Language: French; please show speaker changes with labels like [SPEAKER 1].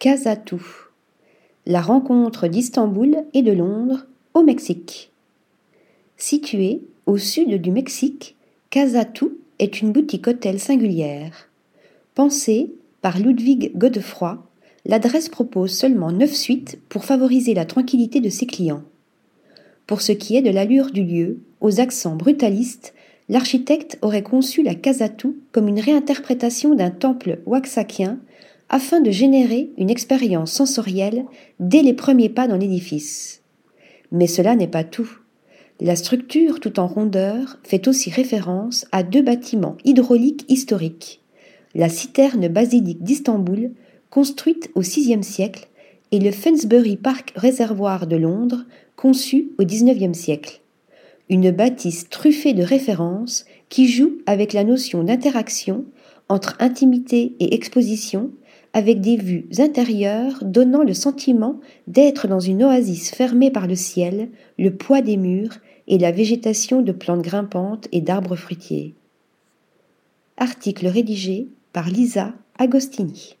[SPEAKER 1] Casatu. La rencontre d'Istanbul et de Londres au Mexique. Située au sud du Mexique, Casatu est une boutique hôtel singulière. Pensée par Ludwig Godefroy, l'adresse propose seulement neuf suites pour favoriser la tranquillité de ses clients. Pour ce qui est de l'allure du lieu, aux accents brutalistes, l'architecte aurait conçu la Casatu comme une réinterprétation d'un temple waxakien afin de générer une expérience sensorielle dès les premiers pas dans l'édifice. Mais cela n'est pas tout. La structure tout en rondeur fait aussi référence à deux bâtiments hydrauliques historiques. La citerne basilique d'Istanbul, construite au VIe siècle, et le Fensbury Park Réservoir de Londres, conçu au XIXe siècle. Une bâtisse truffée de références qui joue avec la notion d'interaction entre intimité et exposition avec des vues intérieures donnant le sentiment d'être dans une oasis fermée par le ciel, le poids des murs et la végétation de plantes grimpantes et d'arbres fruitiers. Article rédigé par Lisa Agostini.